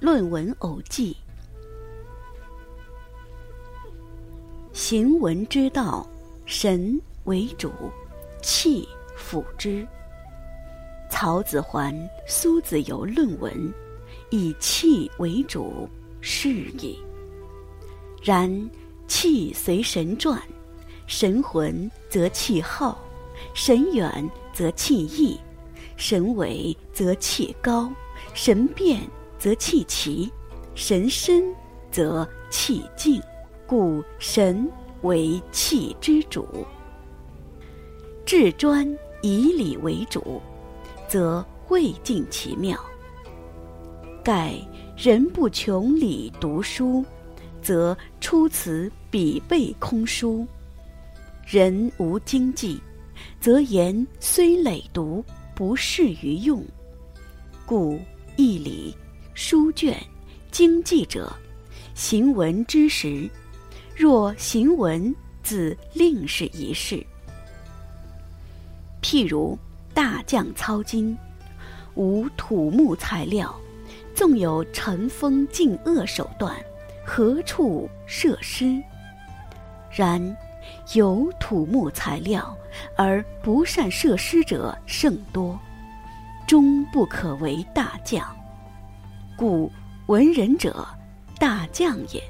论文偶记》。行文之道，神为主，气辅之。曹子桓、苏子游论文，以气为主，是矣。然气随神转，神浑则气浩，神远则气逸，神伟则气高，神变则气齐，神深则气静。故神为气之主。至专以理为主，则未尽其妙。盖人不穷理读书，则出此彼背空疏；人无经济，则言虽累读，不适于用。故义理、书卷、经济者，行文之时。若行文，自另是一事。譬如大将操金，无土木材料，纵有尘风进恶手段，何处设施？然有土木材料而不善设施者甚多，终不可为大将。故文人者，大将也。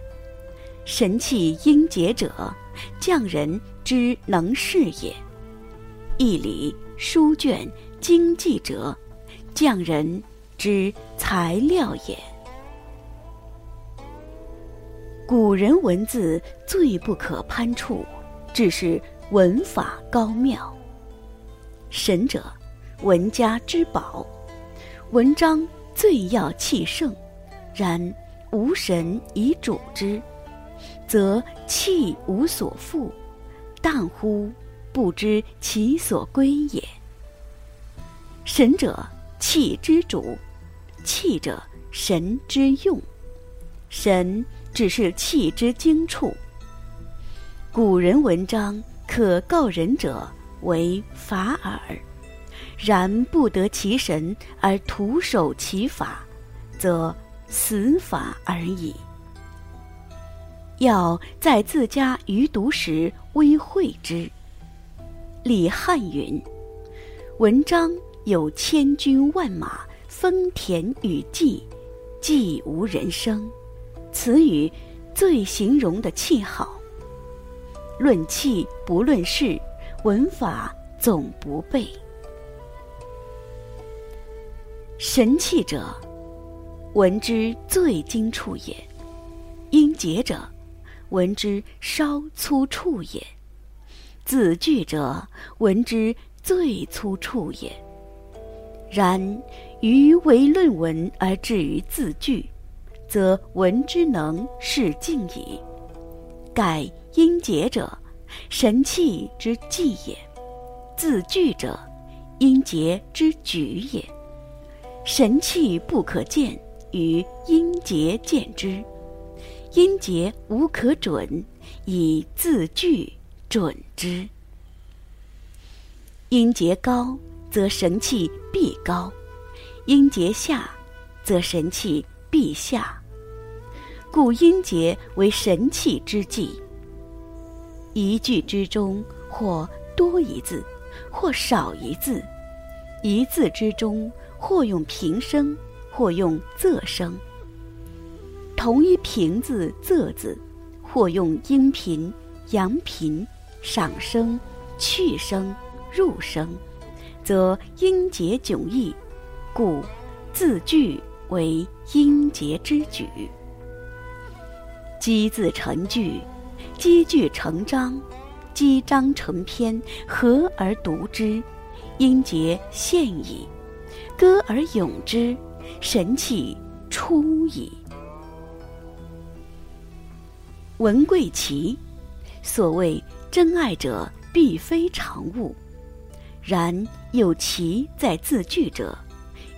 神气英杰者，匠人之能事也；义理书卷经济者，匠人之材料也。古人文字最不可攀触，只是文法高妙。神者，文家之宝，文章最要气盛，然无神以主之。则气无所负，荡乎不知其所归也。神者，气之主；气者，神之用。神只是气之精处。古人文章可告人者为法耳，然不得其神而徒守其法，则死法而已。要在自家余读时微会之。李汉云：“文章有千军万马，丰田与稷，既无人生。”此语最形容的气好。论气不论事，文法总不备。神气者，闻之最精处也；音节者。闻之稍粗处也，字句者闻之最粗处也。然余为论文而至于字句，则闻之能是尽矣。盖音节者，神气之纪也；字句者，音节之举也。神气不可见，于音节见之。音节无可准，以字句准之。音节高，则神气必高；音节下，则神气必下。故音节为神气之纪。一句之中，或多一字，或少一字；一字之中，或用平声，或用仄声。同一平字、仄字，或用阴平、阳平、上声、去声、入声，则音节迥异，故字句为音节之举。积字成句，积句成章，积章成篇，合而读之，音节现矣；歌而咏之，神气出矣。文贵奇，所谓真爱者，必非常物。然有奇在字句者，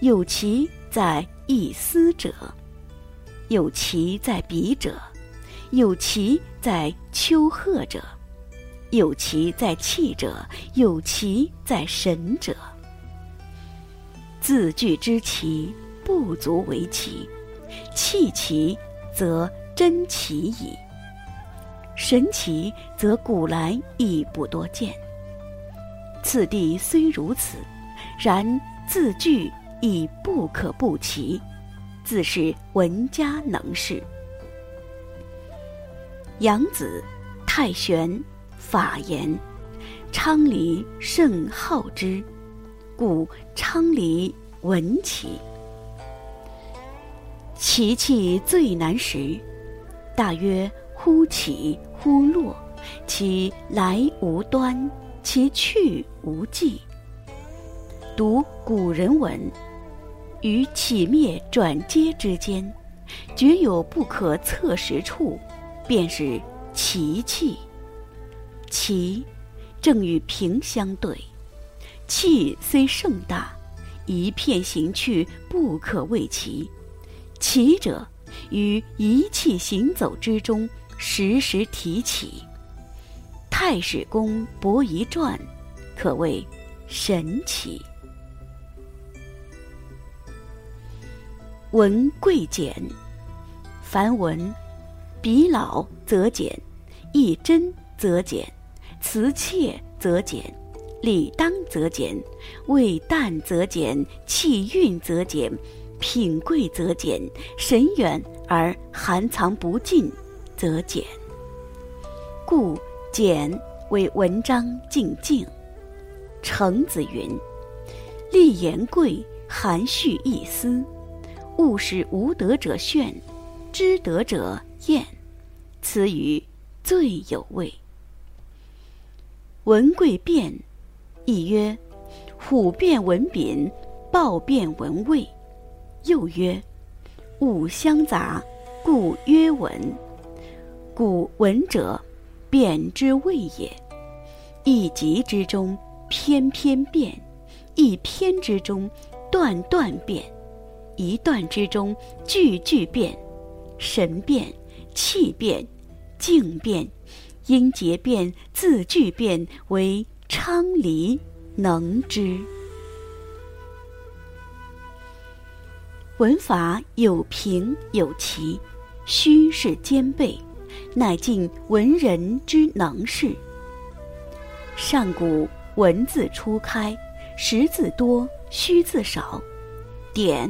有奇在意思者，有奇在笔者，有奇在丘壑者，有奇在气者，有奇在神者。字句之奇，不足为奇；弃奇，则真奇矣；神奇，则古来亦不多见。此地虽如此，然字句亦不可不齐，自是文家能事。杨子、太玄、法言，昌黎甚好之，故昌黎文奇。其气最难识，大约忽起忽落，其来无端，其去无迹。读古人文，于起灭转接之间，绝有不可测识处，便是奇气。奇，正与平相对。气虽盛大，一片行去，不可谓奇。奇者，于一气行走之中，时时提起。太史公伯夷传，可谓神奇。文贵简，凡文，笔老则简，意真则简，辞切则简，理当则简，味淡则简，气韵则简。品贵则简，神远而含藏不尽，则简。故简为文章静静。程子云：“立言贵，含蓄一丝，勿使无德者炫，知德者厌。此语最有味。”文贵变，亦曰：“虎变文炳，豹变文卫。”又曰：“物相杂，故曰文。故文者，变之谓也。一极之中，偏偏变；一偏之中，断断变；一段之中，句句变。神变，气变，静变，音节变，字句变，为昌黎能之。”文法有平有齐，虚是兼备，乃尽文人之能事。上古文字初开，实字多，虚字少，典、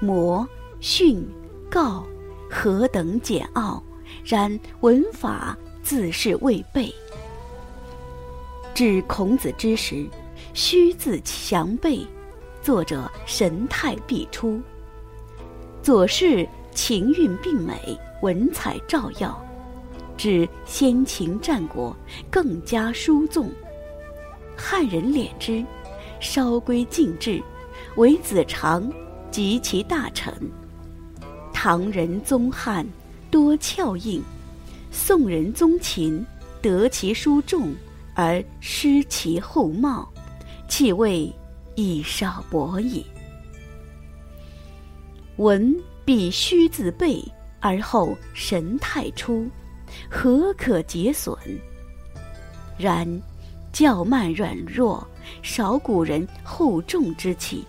谟、训、告何等简奥，然文法自是未备。至孔子之时，虚字详备，作者神态毕出。左氏情韵并美，文采照耀，至先秦战国更加殊纵。汉人敛之，稍归晋制，为子长及其大臣。唐人宗汉多翘印，宋人宗秦得其书重而失其后貌，气味亦少薄矣。文必虚自备，而后神态出，何可解损？然较慢软弱，少古人厚重之气，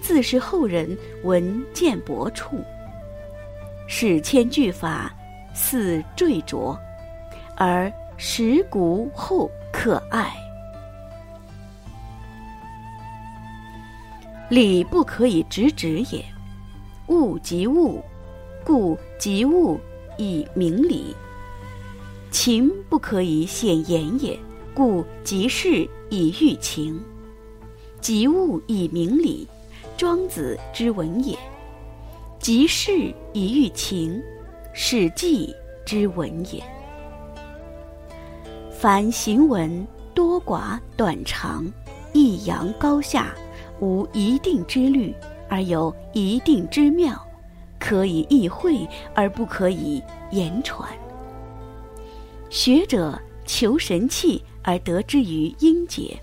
自是后人文见薄处。史迁句法似缀着，而实古厚可爱。理不可以直指也。物即物，故即物以明理；情不可以显言也，故即事以喻情。即物以明理，庄子之文也；即事以喻情，史记之文也。凡行文多寡短长，抑扬高下，无一定之律。而有一定之妙，可以意会而不可以言传。学者求神气而得之于音节，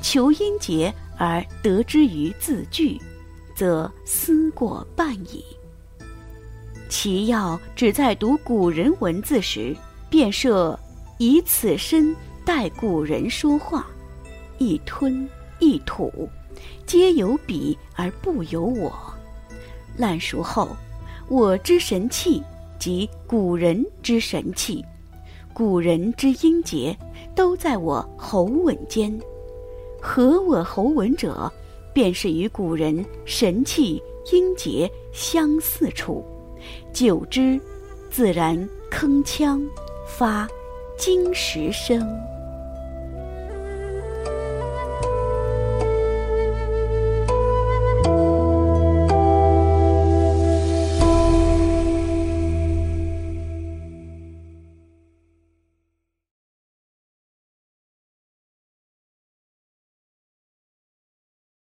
求音节而得之于字句，则思过半矣。其要只在读古人文字时，便设以此身代古人说话，一吞一吐。皆有彼而不由我。烂熟后，我之神气，即古人之神气，古人之音节，都在我喉吻间。合我喉吻者，便是与古人神气音节相似处。久之，自然铿锵发金石声。